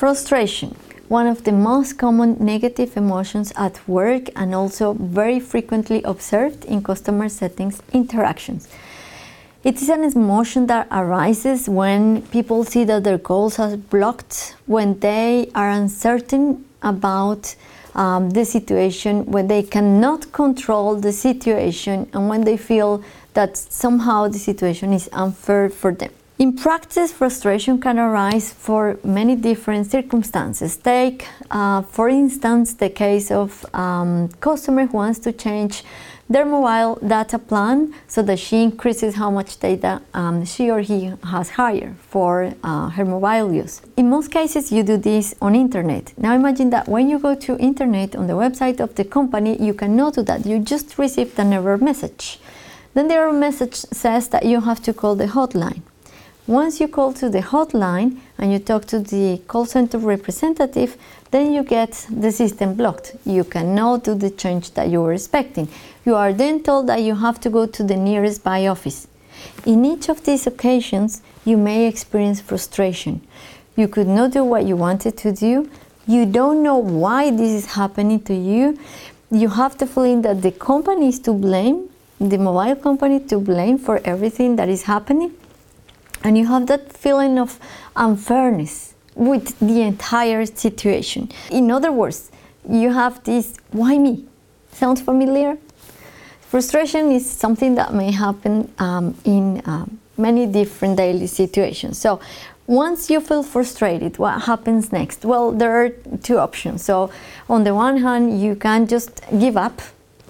Frustration, one of the most common negative emotions at work and also very frequently observed in customer settings interactions. It is an emotion that arises when people see that their goals are blocked, when they are uncertain about um, the situation, when they cannot control the situation, and when they feel that somehow the situation is unfair for them. In practice, frustration can arise for many different circumstances. Take, uh, for instance, the case of um, customer who wants to change their mobile data plan so that she increases how much data um, she or he has hired for uh, her mobile use. In most cases, you do this on internet. Now imagine that when you go to internet on the website of the company, you cannot do that. You just received an error message. Then the error message says that you have to call the hotline. Once you call to the hotline and you talk to the call center representative, then you get the system blocked. You cannot do the change that you were expecting. You are then told that you have to go to the nearest buy office. In each of these occasions, you may experience frustration. You could not do what you wanted to do. You don't know why this is happening to you. You have the feeling that the company is to blame, the mobile company to blame for everything that is happening and you have that feeling of unfairness with the entire situation. In other words, you have this why me? Sounds familiar? Frustration is something that may happen um, in um, many different daily situations. So, once you feel frustrated, what happens next? Well, there are two options. So, on the one hand, you can just give up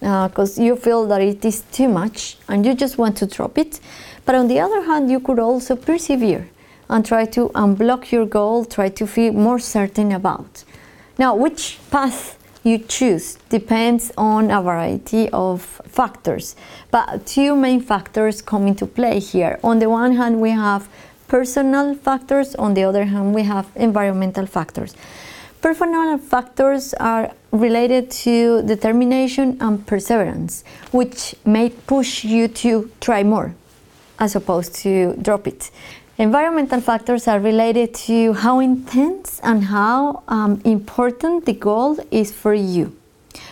because uh, you feel that it is too much and you just want to drop it. But on the other hand, you could also persevere and try to unblock your goal, try to feel more certain about. Now, which path you choose depends on a variety of factors, but two main factors come into play here. On the one hand, we have personal factors, on the other hand, we have environmental factors. Personal factors are related to determination and perseverance, which may push you to try more as opposed to drop it. Environmental factors are related to how intense and how um, important the goal is for you.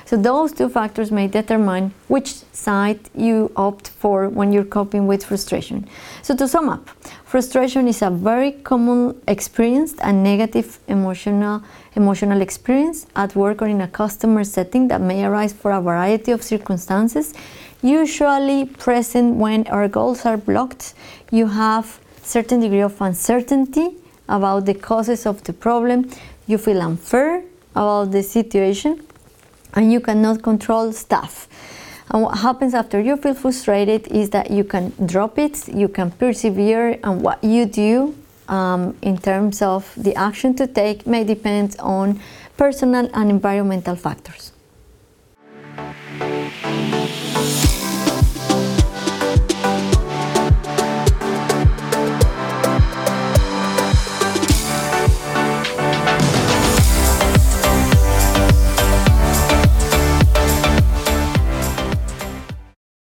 So, those two factors may determine which side you opt for when you're coping with frustration. So, to sum up, frustration is a very common experience, a negative emotional, emotional experience at work or in a customer setting that may arise for a variety of circumstances usually present when our goals are blocked. You have certain degree of uncertainty about the causes of the problem. You feel unfair about the situation and you cannot control stuff. And what happens after you feel frustrated is that you can drop it, you can persevere, and what you do um, in terms of the action to take may depend on personal and environmental factors.